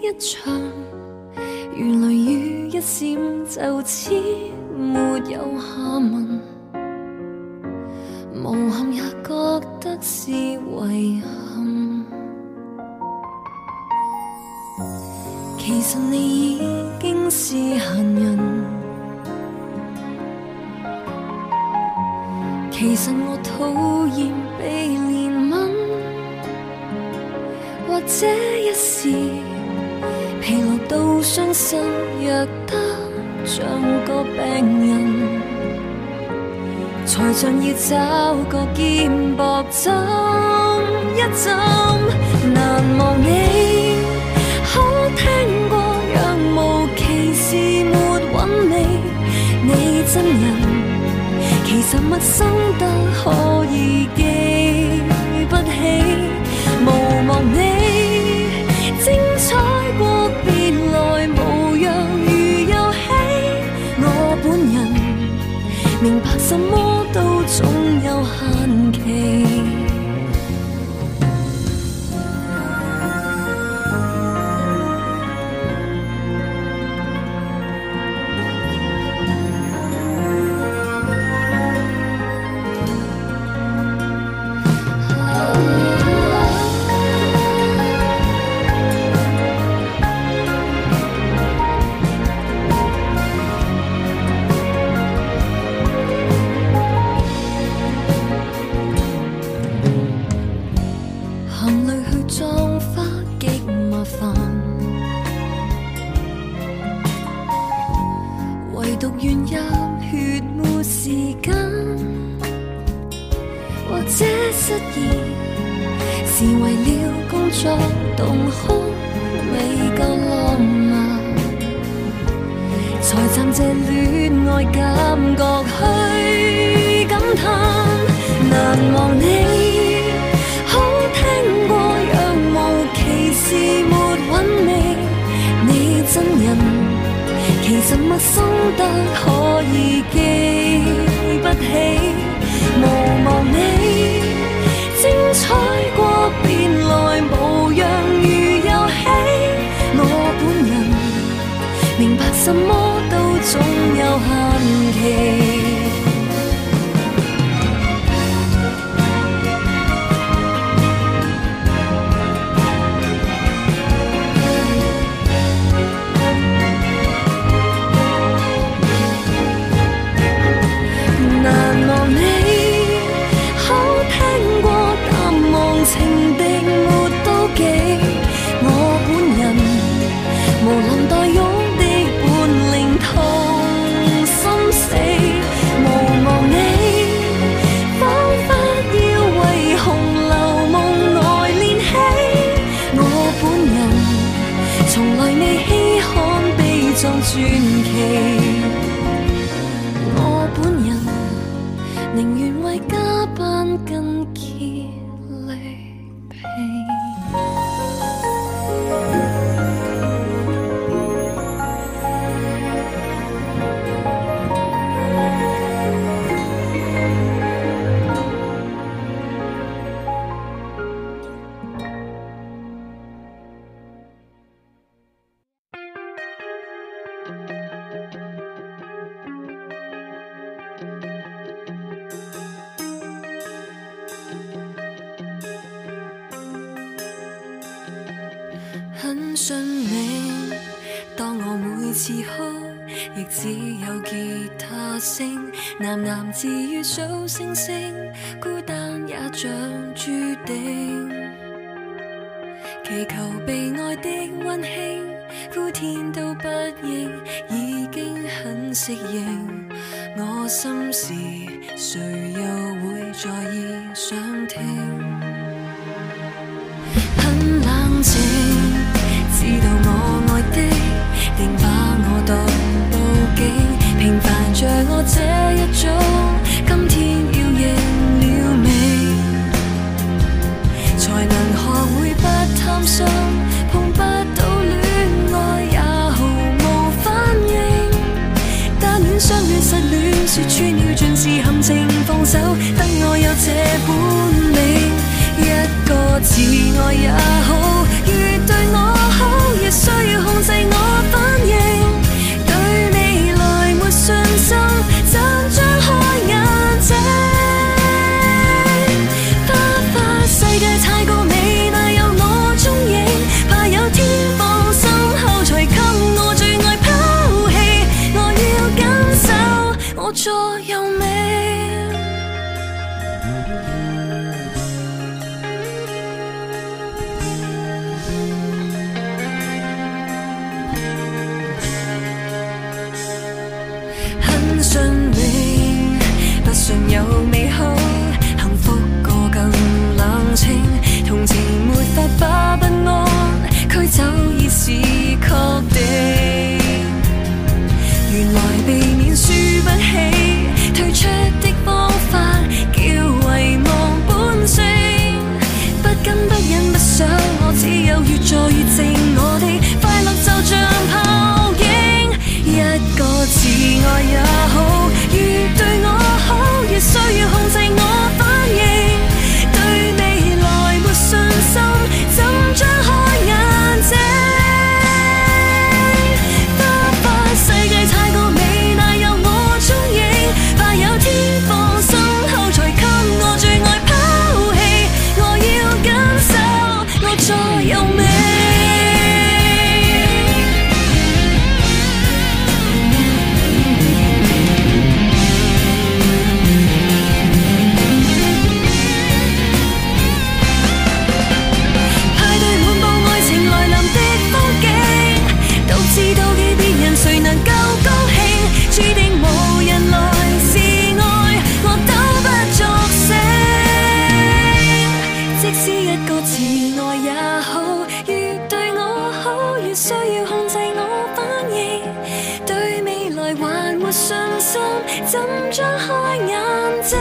一场，如雷雨一闪，就此没有下文。无憾也觉得是遗憾。其实你已经是闲人，其实我讨厌被怜悯，或者一时。疲劳到伤心，弱得像个病人，才像要找个肩膊枕一枕。难忘你，可听过若无其事没韵味，你真人其实陌生得可以记不起，无望你。失意是为了工作，动胸未够浪漫，才站这恋爱感觉，去感叹。难忘你，好听过，若无其事没韵味。你真人，其实陌生得可以记不起，无忘你。精彩过便来无恙，如游戏。我本人明白，什么都总。很信命，当我每次哭，亦只有吉他声喃喃自语数星星，孤单也像注定，祈求被爱的温馨。呼天都不应，已经很适应。我心事，谁又会在意？想听，很冷静。放手，得我有这般美，一个自爱也好。信心，怎张开眼睛？